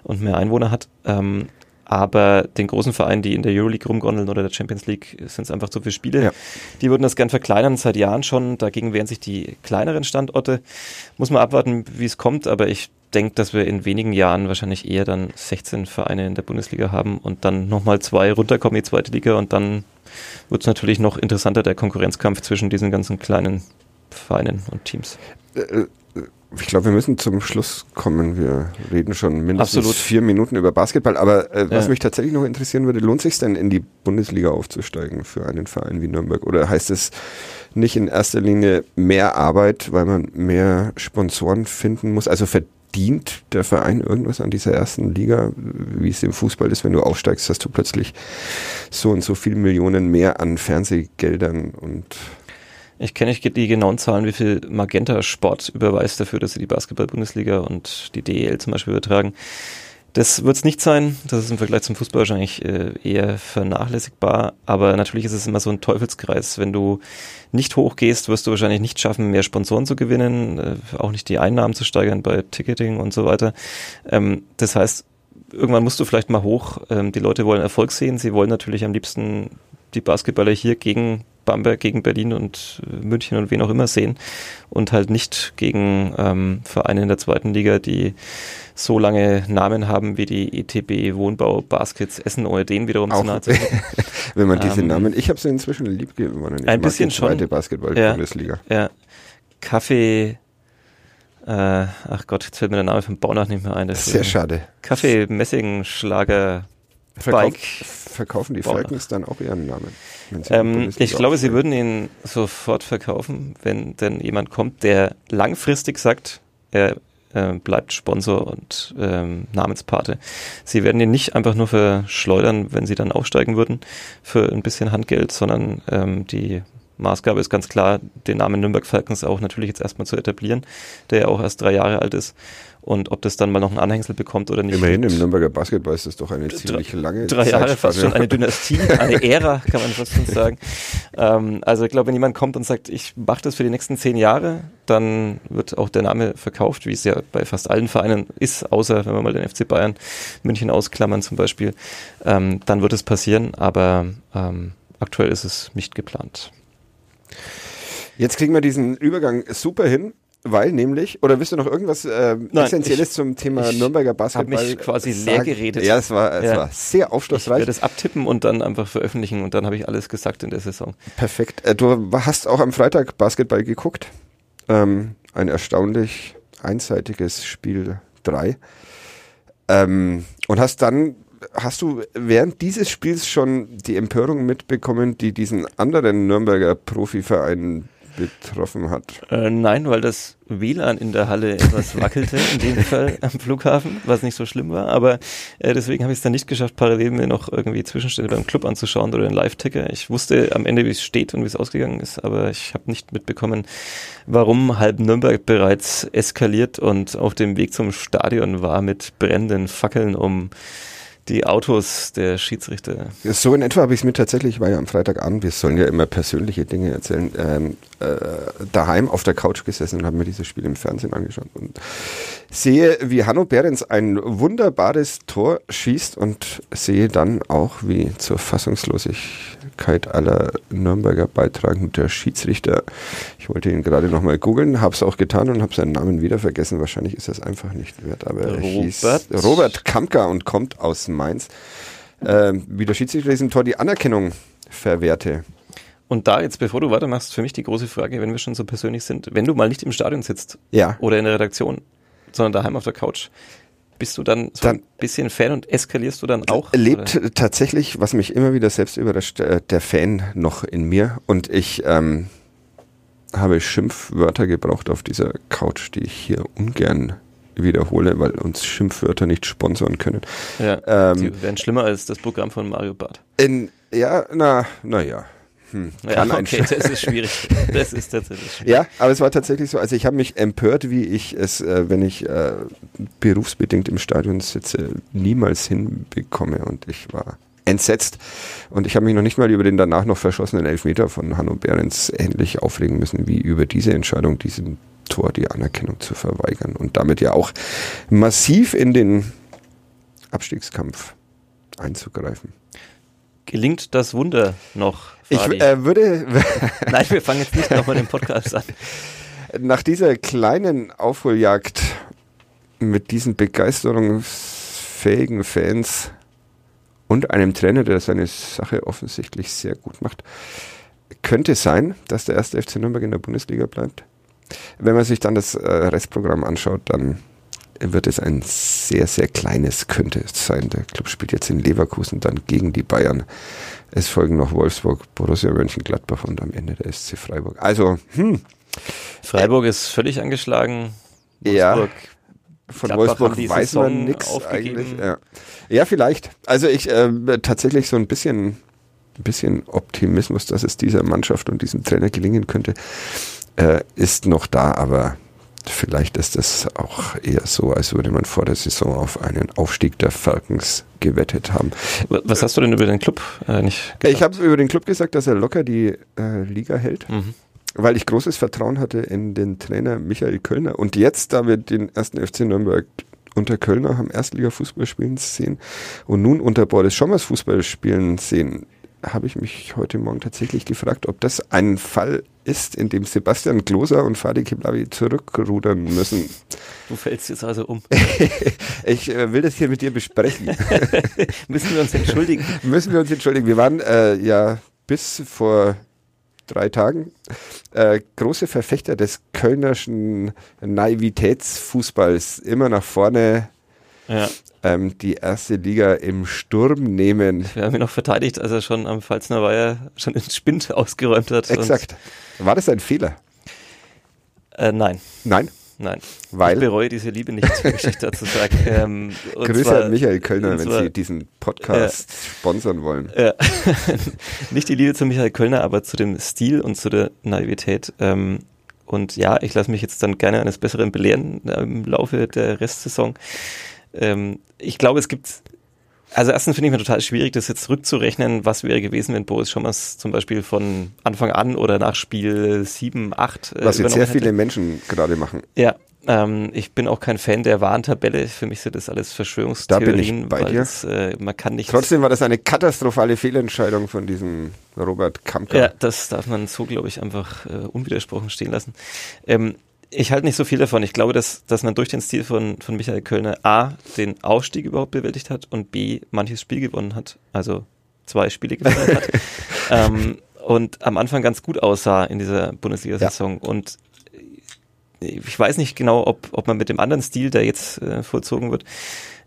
und mehr Einwohner hat. Ähm, aber den großen Vereinen, die in der Euroleague rumgondeln oder der Champions League, sind es einfach zu viele Spiele. Ja. Die würden das gern verkleinern seit Jahren schon. Dagegen wehren sich die kleineren Standorte. Muss man abwarten, wie es kommt, aber ich denke, dass wir in wenigen Jahren wahrscheinlich eher dann 16 Vereine in der Bundesliga haben und dann nochmal zwei runterkommen in die zweite Liga und dann wird es natürlich noch interessanter, der Konkurrenzkampf zwischen diesen ganzen kleinen Vereinen und Teams. Ich glaube, wir müssen zum Schluss kommen. Wir reden schon mindestens Absolut. vier Minuten über Basketball. Aber äh, was ja. mich tatsächlich noch interessieren würde, lohnt sich denn in die Bundesliga aufzusteigen für einen Verein wie Nürnberg? Oder heißt es nicht in erster Linie mehr Arbeit, weil man mehr Sponsoren finden muss? Also verdient der Verein irgendwas an dieser ersten Liga, wie es im Fußball ist, wenn du aufsteigst, hast du plötzlich so und so viele Millionen mehr an Fernsehgeldern und ich kenne nicht die genauen Zahlen, wie viel Magenta Sport überweist dafür, dass sie die Basketball-Bundesliga und die DEL zum Beispiel übertragen. Das wird es nicht sein. Das ist im Vergleich zum Fußball wahrscheinlich äh, eher vernachlässigbar. Aber natürlich ist es immer so ein Teufelskreis. Wenn du nicht hochgehst, wirst du wahrscheinlich nicht schaffen, mehr Sponsoren zu gewinnen, äh, auch nicht die Einnahmen zu steigern bei Ticketing und so weiter. Ähm, das heißt, irgendwann musst du vielleicht mal hoch. Ähm, die Leute wollen Erfolg sehen. Sie wollen natürlich am liebsten die Basketballer hier gegen Bamberg gegen Berlin und äh, München und wen auch immer sehen und halt nicht gegen ähm, Vereine in der zweiten Liga, die so lange Namen haben wie die ETB Wohnbau Baskets Essen, ohne den wiederum auch, zu nahe Wenn man diese ähm, Namen, ich habe sie inzwischen lieb gewonnen. Ich ein bisschen schon. Zweite Basketball-Bundesliga. Ja, ja. Kaffee, äh, ach Gott, jetzt fällt mir der Name vom Baunach nicht mehr ein. Sehr schade. Kaffee, Messing, Schlager, Verkauf, Bike. Verkaufen die Falcons dann auch ihren Namen? Ähm, ich glaube, sie würden ihn sofort verkaufen, wenn denn jemand kommt, der langfristig sagt, er äh, bleibt Sponsor und ähm, Namenspate. Sie werden ihn nicht einfach nur verschleudern, wenn sie dann aufsteigen würden für ein bisschen Handgeld, sondern ähm, die Maßgabe ist ganz klar, den Namen Nürnberg Falcons auch natürlich jetzt erstmal zu etablieren, der ja auch erst drei Jahre alt ist und ob das dann mal noch ein Anhängsel bekommt oder nicht. Immerhin im Nürnberger Basketball ist das doch eine ziemlich lange Drei Jahre, fast schon eine Dynastie, eine Ära, kann man fast schon sagen. Ähm, also ich glaube, wenn jemand kommt und sagt, ich mache das für die nächsten zehn Jahre, dann wird auch der Name verkauft, wie es ja bei fast allen Vereinen ist, außer wenn wir mal den FC Bayern München ausklammern zum Beispiel, ähm, dann wird es passieren, aber ähm, aktuell ist es nicht geplant. Jetzt kriegen wir diesen Übergang super hin. Weil nämlich, oder willst du noch irgendwas äh, Nein, Essentielles ich, zum Thema ich Nürnberger Basketball? Ich habe mich quasi leer geredet. Ja, es war, es ja. war sehr aufschlussreich. Ich werde es abtippen und dann einfach veröffentlichen und dann habe ich alles gesagt in der Saison. Perfekt. Äh, du hast auch am Freitag Basketball geguckt. Ähm, ein erstaunlich einseitiges Spiel 3. Ähm, und hast dann, hast du während dieses Spiels schon die Empörung mitbekommen, die diesen anderen Nürnberger Profiverein betroffen hat. Äh, nein, weil das WLAN in der Halle etwas wackelte, in dem Fall am Flughafen, was nicht so schlimm war. Aber äh, deswegen habe ich es dann nicht geschafft, parallel mir noch irgendwie Zwischenstände beim Club anzuschauen oder den Live-Ticker. Ich wusste am Ende, wie es steht und wie es ausgegangen ist, aber ich habe nicht mitbekommen, warum halb Nürnberg bereits eskaliert und auf dem Weg zum Stadion war mit brennenden Fackeln, um die Autos der Schiedsrichter. So in etwa habe ich es mir tatsächlich, ich war ja am Freitagabend, wir sollen ja immer persönliche Dinge erzählen, ähm, äh, daheim auf der Couch gesessen und habe mir dieses Spiel im Fernsehen angeschaut. Und sehe, wie Hanno Behrens ein wunderbares Tor schießt und sehe dann auch, wie zur Fassungslosigkeit aller Nürnberger beitragen der Schiedsrichter. Ich wollte ihn gerade nochmal googeln, habe es auch getan und habe seinen Namen wieder vergessen. Wahrscheinlich ist es einfach nicht wert, aber er hieß Robert Kamka und kommt aus Mainz. Ähm, wie der Schiedsrichter diesem Tor die Anerkennung verwehrte. Und da jetzt, bevor du weitermachst, für mich die große Frage, wenn wir schon so persönlich sind, wenn du mal nicht im Stadion sitzt Ja. oder in der Redaktion, sondern daheim auf der Couch, bist du dann so Dann- ein bisschen Fan und eskalierst du dann auch? lebt Oder? tatsächlich, was mich immer wieder selbst überrascht, äh, der Fan noch in mir. Und ich ähm, habe Schimpfwörter gebraucht auf dieser Couch, die ich hier ungern wiederhole, weil uns Schimpfwörter nicht sponsern können. Ja, Ähm, die werden schlimmer als das Programm von Mario Barth. in, ja, na, na ja. Hm, Ja, kann ein okay, das ist schwierig. Das ist tatsächlich schwierig. Ja, aber es war tatsächlich so. Also ich habe mich empört, wie ich es, äh, wenn ich äh, berufsbedingt im Stadion sitze, niemals hinbekomme. Und ich war entsetzt. Und ich habe mich noch nicht mal über den danach noch verschossenen Elfmeter von Hanno Behrens ähnlich aufregen müssen, wie über diese Entscheidung, diesem Tor die Anerkennung zu verweigern. Und damit ja auch massiv in den Abstiegskampf einzugreifen. Gelingt das Wunder noch? Ich äh, würde, Nein, wir fangen jetzt nicht nochmal den Podcast an. Nach dieser kleinen Aufholjagd mit diesen begeisterungsfähigen Fans und einem Trainer, der seine Sache offensichtlich sehr gut macht, könnte sein, dass der erste FC Nürnberg in der Bundesliga bleibt. Wenn man sich dann das äh, Restprogramm anschaut, dann wird es ein sehr, sehr kleines könnte es sein. Der Club spielt jetzt in Leverkusen dann gegen die Bayern. Es folgen noch Wolfsburg, Borussia Mönchengladbach und am Ende der SC Freiburg. Also, hm, Freiburg ist völlig angeschlagen. Ja. Wolfsburg Von Gladbach Wolfsburg weiß man nichts eigentlich. Ja. ja, vielleicht. Also ich äh, tatsächlich so ein bisschen, bisschen Optimismus, dass es dieser Mannschaft und diesem Trainer gelingen könnte, äh, ist noch da, aber vielleicht ist es auch eher so, als würde man vor der Saison auf einen Aufstieg der Falcons gewettet haben. Was hast du denn über den Club äh, nicht Ich habe über den Club gesagt, dass er locker die äh, Liga hält. Mhm. weil ich großes Vertrauen hatte in den Trainer Michael Kölner. Und jetzt, da wir den ersten FC Nürnberg unter Kölner haben Erstliga-Fußball spielen sehen und nun unter Boris Schommers Fußball spielen sehen, habe ich mich heute Morgen tatsächlich gefragt, ob das ein Fall ist, in dem Sebastian Gloser und Fadi Kiblavi zurückrudern müssen. Du fällst jetzt also um. Ich äh, will das hier mit dir besprechen. Müssen wir uns entschuldigen? Müssen wir uns entschuldigen. Wir waren äh, ja bis vor drei Tagen äh, große Verfechter des kölnerschen Naivitätsfußballs. Immer nach vorne Ja, ähm, die erste Liga im Sturm nehmen. wir haben ihn noch verteidigt, als er schon am Pfalzner Weiher schon den Spind ausgeräumt hat. Exakt. War das ein Fehler? Äh, nein, Nein. nein. Weil? Ich bereue diese Liebe nicht, möchte ich dazu sagen. Ähm, Grüße zwar- an Michael Kölner, wenn zwar- Sie diesen Podcast sponsern wollen. Ja. Nicht die Liebe zu Michael Kölner, aber zu dem Stil und zu der Naivität. Ähm, und ja, ich lasse mich jetzt dann gerne eines Besseren belehren äh, im Laufe der Restsaison. Ähm, ich glaube, es gibt, also erstens finde ich mir total schwierig, das jetzt zurückzurechnen, was wäre gewesen, wenn Boris Schommers zum Beispiel von Anfang an oder nach Spiel 7, 8 äh, Was jetzt sehr übernommen viele hätte. Menschen gerade machen. Ja, ähm, ich bin auch kein Fan der Warntabelle. Für mich sind das alles Verschwörungstheorien. Da bin ich bei dir. Äh, man kann nicht Trotzdem war das eine katastrophale Fehlentscheidung von diesem Robert Kamka. Ja, das darf man so, glaube ich, einfach äh, unwidersprochen stehen lassen. Ähm, ich halte nicht so viel davon. Ich glaube, dass, dass man durch den Stil von, von Michael Kölner A, den Aufstieg überhaupt bewältigt hat und B, manches Spiel gewonnen hat. Also zwei Spiele gewonnen hat. Ähm, und am Anfang ganz gut aussah in dieser Bundesliga-Saison. Und ich weiß nicht genau, ob, ob man mit dem anderen Stil, der jetzt äh, vollzogen wird,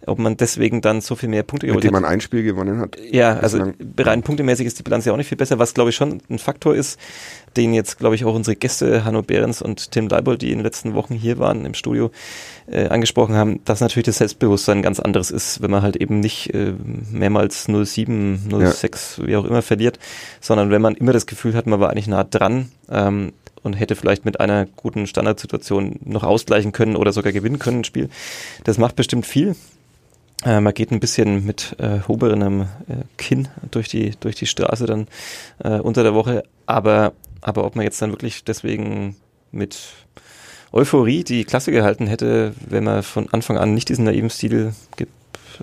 ob man deswegen dann so viel mehr Punkte geholt hat. Mit dem man ein Spiel gewonnen hat. Ja, also rein punktemäßig ist die Bilanz ja auch nicht viel besser, was glaube ich schon ein Faktor ist, den jetzt glaube ich auch unsere Gäste Hanno Behrens und Tim Leibold, die in den letzten Wochen hier waren im Studio, äh, angesprochen haben, dass natürlich das Selbstbewusstsein ein ganz anderes ist, wenn man halt eben nicht äh, mehrmals 07, 06, ja. wie auch immer verliert, sondern wenn man immer das Gefühl hat, man war eigentlich nah dran ähm, und hätte vielleicht mit einer guten Standardsituation noch ausgleichen können oder sogar gewinnen können ein Spiel. Das macht bestimmt viel. Äh, man geht ein bisschen mit äh, hoberenem äh, Kinn durch die, durch die Straße dann äh, unter der Woche, aber, aber ob man jetzt dann wirklich deswegen mit Euphorie die Klasse gehalten hätte, wenn man von Anfang an nicht diesen naiven Stil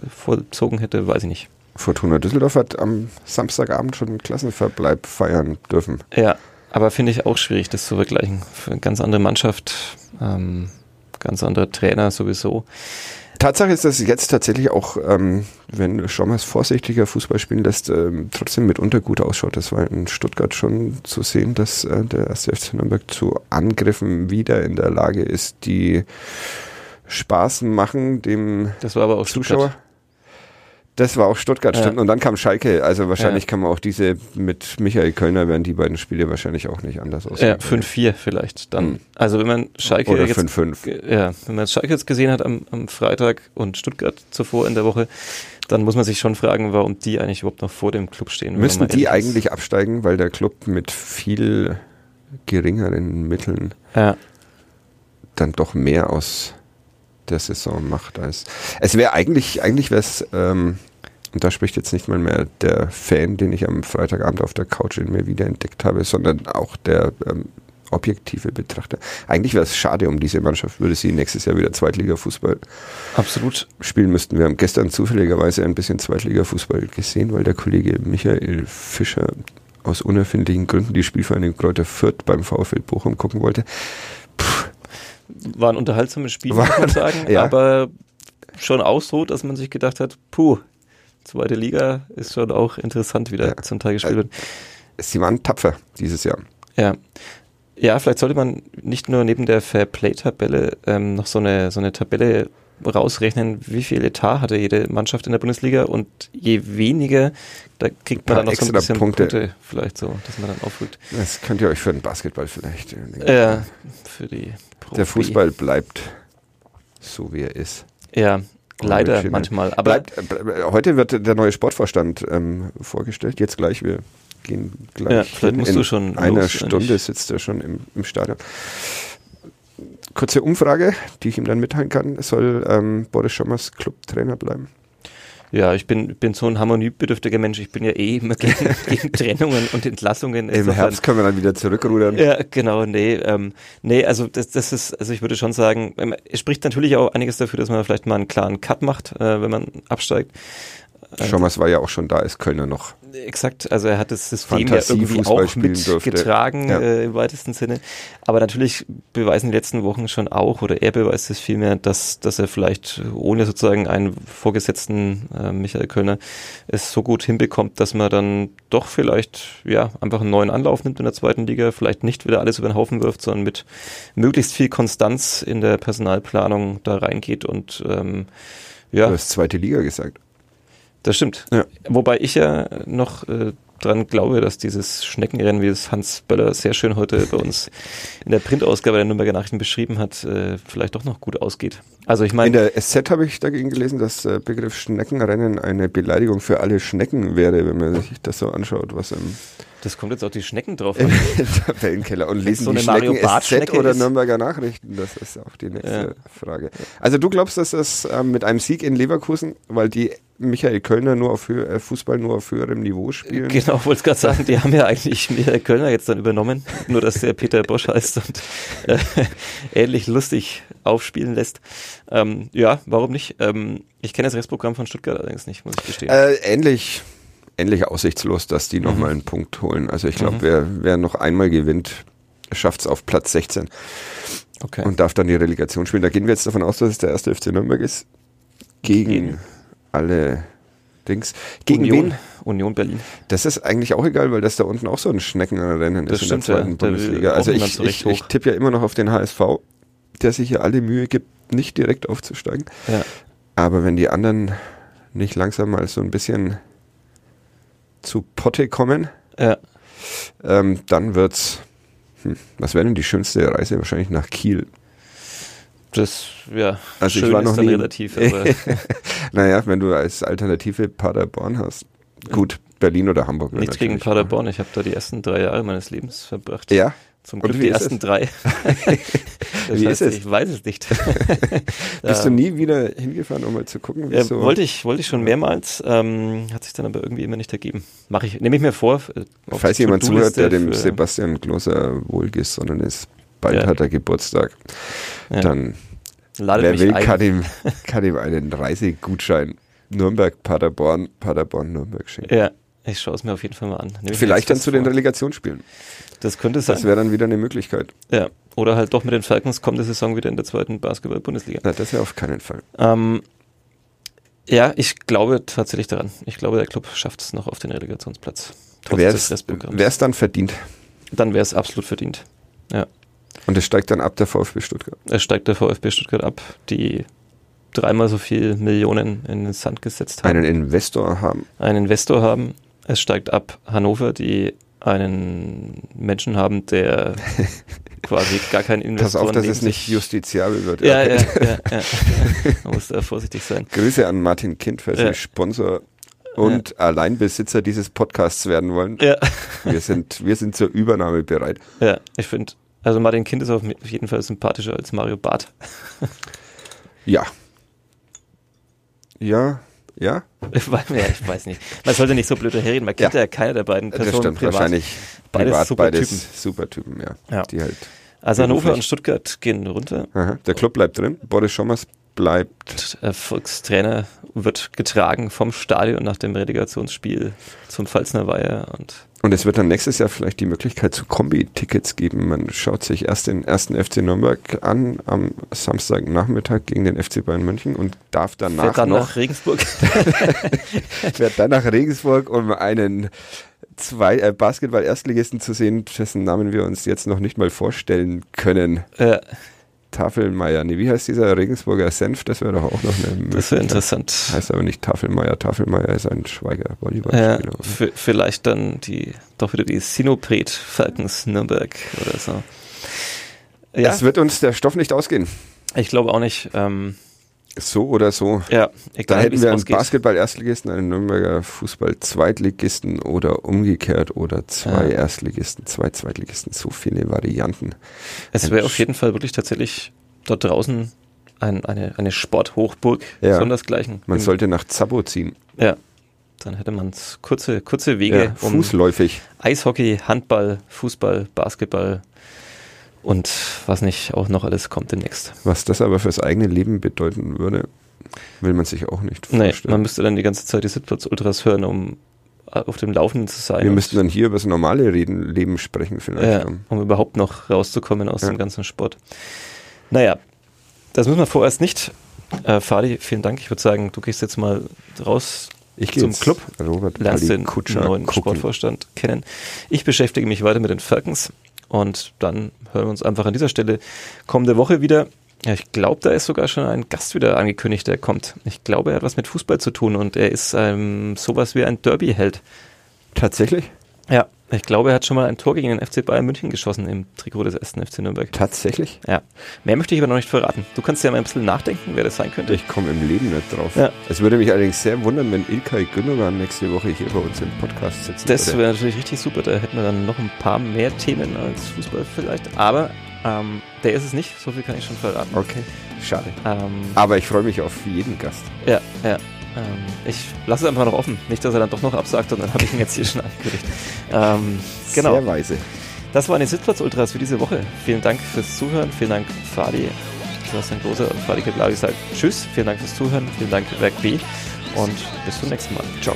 vollzogen hätte, weiß ich nicht. Fortuna Düsseldorf hat am Samstagabend schon einen Klassenverbleib feiern dürfen. Ja, aber finde ich auch schwierig, das zu vergleichen. Für eine ganz andere Mannschaft, ähm, ganz andere Trainer sowieso. Tatsache ist, dass es jetzt tatsächlich auch, ähm, wenn Schommers vorsichtiger Fußball spielen lässt, ähm, trotzdem mitunter gut ausschaut. Das war in Stuttgart schon zu sehen, dass äh, der erste FC Nürnberg zu Angriffen wieder in der Lage ist, die Spaß machen dem das war aber auch Zuschauer. Stuttgart. Das war auch Stuttgart, ja. stimmt. Und dann kam Schalke. Also wahrscheinlich ja. kann man auch diese mit Michael Kölner werden die beiden Spiele wahrscheinlich auch nicht anders aussehen. Ja, 5-4 vielleicht dann. Mhm. Also wenn man Schalke Oder jetzt, 5-5. Ja, wenn man Schalke jetzt gesehen hat am, am Freitag und Stuttgart zuvor in der Woche, dann muss man sich schon fragen, warum die eigentlich überhaupt noch vor dem Club stehen. Müssen die eigentlich absteigen, weil der Club mit viel geringeren Mitteln ja. dann doch mehr aus der Saison macht als. Es wäre eigentlich, eigentlich wäre es, ähm, und da spricht jetzt nicht mal mehr der Fan, den ich am Freitagabend auf der Couch in mir wiederentdeckt habe, sondern auch der ähm, objektive Betrachter. Eigentlich wäre es schade um diese Mannschaft, würde sie nächstes Jahr wieder Zweitliga-Fußball absolut spielen müssten. Wir haben gestern zufälligerweise ein bisschen Zweitliga-Fußball gesehen, weil der Kollege Michael Fischer aus unerfindlichen Gründen die Spielvereinigung Kräuter Fürth beim VfL Bochum gucken wollte. Puh, war ein unterhaltsames Spiel, muss man sagen, ja. aber schon auch so, dass man sich gedacht hat, puh, zweite Liga ist schon auch interessant, wie da ja. zum Teil gespielt wird. Sie waren tapfer dieses Jahr. Ja. Ja, vielleicht sollte man nicht nur neben der Fairplay-Tabelle ähm, noch so eine, so eine Tabelle rausrechnen, wie viel Etat hatte jede Mannschaft in der Bundesliga und je weniger, da kriegt man dann noch so ein bisschen Punkte. Punkte. vielleicht so, dass man dann aufrückt. Das könnt ihr euch für den Basketball vielleicht. Ja, für die Profi. Der Fußball bleibt so, wie er ist. Ja, leider manchmal. Aber bleibt, äh, heute wird der neue Sportvorstand ähm, vorgestellt. Jetzt gleich, wir gehen gleich. Ja, vielleicht musst in du schon. Einer los, Stunde sitzt er schon im, im Stadion. Kurze Umfrage, die ich ihm dann mitteilen kann. Soll ähm, Boris Schommers Clubtrainer bleiben? Ja, ich bin, bin so ein harmoniebedürftiger Mensch. Ich bin ja eh immer gegen, gegen Trennungen und Entlassungen. Im Herbst können wir dann wieder zurückrudern. Ja, genau, nee. Ähm, nee, also das, das ist, also ich würde schon sagen, ähm, es spricht natürlich auch einiges dafür, dass man vielleicht mal einen klaren Cut macht, äh, wenn man absteigt. Schommers war ja auch schon da, ist Kölner noch. Exakt, also er hat das System ja irgendwie auch mitgetragen ja. äh, im weitesten Sinne. Aber natürlich beweisen die letzten Wochen schon auch, oder er beweist es vielmehr, dass, dass er vielleicht ohne sozusagen einen Vorgesetzten äh, Michael Kölner es so gut hinbekommt, dass man dann doch vielleicht ja einfach einen neuen Anlauf nimmt in der zweiten Liga, vielleicht nicht wieder alles über den Haufen wirft, sondern mit möglichst viel Konstanz in der Personalplanung da reingeht und ähm, ja. Du hast zweite Liga gesagt. Das stimmt. Ja. Wobei ich ja noch äh, dran glaube, dass dieses Schneckenrennen, wie es Hans Böller sehr schön heute bei uns in der Printausgabe der Nürnberger Nachrichten beschrieben hat, äh, vielleicht doch noch gut ausgeht. Also ich meine. In der SZ habe ich dagegen gelesen, dass der Begriff Schneckenrennen eine Beleidigung für alle Schnecken wäre, wenn man sich das so anschaut, was im das kommt jetzt auch die Schnecken drauf an. Tabellenkeller. Und lesen so die Schnecken SZ oder ist? Nürnberger Nachrichten? Das ist auch die nächste ja. Frage. Also du glaubst, dass das äh, mit einem Sieg in Leverkusen, weil die Michael Kölner nur auf Hö äh, Fußball nur auf höherem Niveau spielen? Genau, wollte ich gerade sagen, die haben ja eigentlich Michael Kölner jetzt dann übernommen, nur dass der Peter Bosch heißt und äh, ähnlich lustig aufspielen lässt. Ähm, ja, warum nicht? Ähm, ich kenne das Restprogramm von Stuttgart allerdings nicht, muss ich gestehen. Äh, ähnlich ähnlich aussichtslos, dass die nochmal mhm. einen Punkt holen. Also ich glaube, mhm. wer, wer noch einmal gewinnt, schafft es auf Platz 16. Okay. Und darf dann die Relegation spielen. Da gehen wir jetzt davon aus, dass es der erste FC Nürnberg ist. Gegen, gegen. Alle Dings. Gegen Union, wen? Union Berlin. Das ist eigentlich auch egal, weil das da unten auch so ein Schneckenrennen das ist stimmt, in der zweiten ja. Bundesliga. Also ich, ich, ich tippe ja immer noch auf den HSV, der sich hier alle Mühe gibt, nicht direkt aufzusteigen. Ja. Aber wenn die anderen nicht langsam mal so ein bisschen zu Potte kommen, Ja. ähm, dann wird's. Hm, was wäre denn die schönste Reise? Wahrscheinlich nach Kiel. Das, ja, Also ich schön war noch ist dann nie- relativ, aber Naja, wenn du als Alternative Paderborn hast. Gut, Berlin oder Hamburg. nichts gegen Paderborn. Ich habe da die ersten drei Jahre meines Lebens verbracht. Ja. Zum Glück die ersten es? drei. das Wie heißt, ist es? Ich weiß es nicht. Bist du nie wieder hingefahren, um mal zu gucken, wie Ja, so. wollte ich, wollte ich schon mehrmals, ähm, hat sich dann aber irgendwie immer nicht ergeben. Mache ich, nehme ich mir vor. äh, Falls jemand zuhört, der dem Sebastian Gloser wohlgesonnen ist, bald Ja. hat er Geburtstag, Ja. dann Ladet wer will, ein. kann ihm, kann ihm einen Reisegutschein Nürnberg, Paderborn, Paderborn, Nürnberg schenken. Ja, ich schaue es mir auf jeden Fall mal an. Nehme Vielleicht dann zu den vor. Relegationsspielen. Das könnte sein. Das wäre dann wieder eine Möglichkeit. ja. Oder halt doch mit den Falcons kommende Saison wieder in der zweiten Basketball-Bundesliga. Na, das ja auf keinen Fall. Ähm, ja, ich glaube tatsächlich daran. Ich glaube, der Club schafft es noch auf den Relegationsplatz. Trotz Wäre es dann verdient. Dann wäre es absolut verdient. Ja. Und es steigt dann ab der VfB Stuttgart. Es steigt der VfB Stuttgart ab, die dreimal so viel Millionen in den Sand gesetzt haben. Einen Investor haben. einen Investor haben. Es steigt ab Hannover, die einen Menschen haben, der quasi gar keinen Pass Investor auf, dass es nicht justiziabel wird. Ja, ja, ja, ja. Man muss da vorsichtig sein. Grüße an Martin Kind, falls Ja. Sie Sponsor und Alleinbesitzer dieses Podcasts werden wollen. Ja, Wir sind, wir sind zur Übernahme bereit. ja ich finde, also Martin Kind ist auf jeden Fall sympathischer als Mario Barth. Ja. Ja, ja. Ich weiß, ja, ich weiß nicht. Man sollte nicht so blöd herreden, man kennt Ja. ja, keine der beiden Das Personen stimmt privat. wahrscheinlich. Beides privat super beides Typen. super Typen, ja. Ja. Die halt. Also Hannover und Stuttgart gehen runter. Aha. Der Club bleibt drin. Boris Schommers bleibt. Erfolgstrainer wird getragen vom Stadion nach dem Relegationsspiel zum Pfalzner Weiher und Und es wird dann nächstes Jahr vielleicht die Möglichkeit zu Kombi-Tickets geben. Man schaut sich erst den ersten FC Nürnberg an am Samstagnachmittag gegen den FC Bayern München und darf danach fährt dann noch nach Regensburg. fährt dann nach Regensburg, um einen zwei äh, Basketball-Erstligisten zu sehen, dessen Namen wir uns jetzt noch nicht mal vorstellen können. ja, Tafelmeier. Nee, wie heißt dieser Regensburger Senf? Das wäre doch auch noch eine das wäre interessant. Heißt aber nicht Tafelmeier. Tafelmeier ist ein Schweiger Ja, Volleyballspieler. v- vielleicht dann die doch wieder die Sinopret Falcons Nürnberg oder so. Ja, Es wird uns der Stoff nicht ausgehen. ich glaube auch nicht. Ähm, So oder so. ja, Da egal wie hätten wir einen. Basketball-Erstligisten, einen Nürnberger Fußball-Zweitligisten oder umgekehrt oder zwei Ja. Erstligisten, zwei Zweitligisten. So viele Varianten. Es wäre auf jeden Fall wirklich tatsächlich dort draußen ein, eine, eine Sporthochburg, Ja. sondersgleichen. Man Im- sollte nach Zabo ziehen. Ja, dann hätte man kurze, kurze Wege Ja, um fußläufig. Eishockey, Handball, Fußball, Basketball und was nicht auch noch alles kommt demnächst. Was das aber fürs eigene Leben bedeuten würde, will man sich auch nicht Nee, vorstellen. man müsste dann die ganze Zeit die Sitzplatz-Ultras hören, um äh, auf dem Laufenden zu sein. wir müssten dann hier über das normale Reden, Leben sprechen vielleicht. ja, um überhaupt noch rauszukommen aus Ja. dem ganzen Sport. Naja, das müssen wir vorerst nicht. Äh, Fadi, vielen Dank. Ich würde sagen, du gehst jetzt mal raus Ich gehe zum Club, Robert lernst Palli den Kutscher neuen gucken. Sportvorstand kennen. Ich beschäftige mich weiter mit den Falcons und dann hören wir uns einfach an dieser Stelle kommende Woche wieder. Ja, ich glaube, da ist sogar schon ein Gast wieder angekündigt, der kommt. Ich glaube, er hat was mit Fußball zu tun und er ist ähm, sowas wie ein Derby-Held. Tatsächlich? Ja, ich glaube, er hat schon mal ein Tor gegen den FC Bayern München geschossen im Trikot des ersten FC Nürnberg. Tatsächlich? Ja, mehr möchte ich aber noch nicht verraten. Du kannst ja mal ein bisschen nachdenken, wer das sein könnte. Ich komme im Leben nicht drauf. Ja. Es würde mich allerdings sehr wundern, wenn Ilkay Gündogan nächste Woche hier bei uns im Podcast sitzen Das wäre natürlich richtig super. Da hätten wir dann noch ein paar mehr Themen als Fußball vielleicht. Aber ähm, der ist es nicht. So viel kann ich schon verraten. Okay, schade. Ähm, Aber ich freue mich auf jeden Gast. ja, ja. Ähm, ich lasse es einfach noch offen. Nicht, dass er dann doch noch absagt und dann habe ich ihn jetzt hier schon angekündigt. Ähm, genau. Sehr weise. Das waren die Sitzplatz-Ultras für diese Woche. Vielen Dank fürs Zuhören. Vielen Dank, Fadi. Sebastian Großer und Fadi Keblavi sagt Tschüss. Vielen Dank fürs Zuhören. Vielen Dank, Werk B. Und bis zum nächsten Mal. Ciao.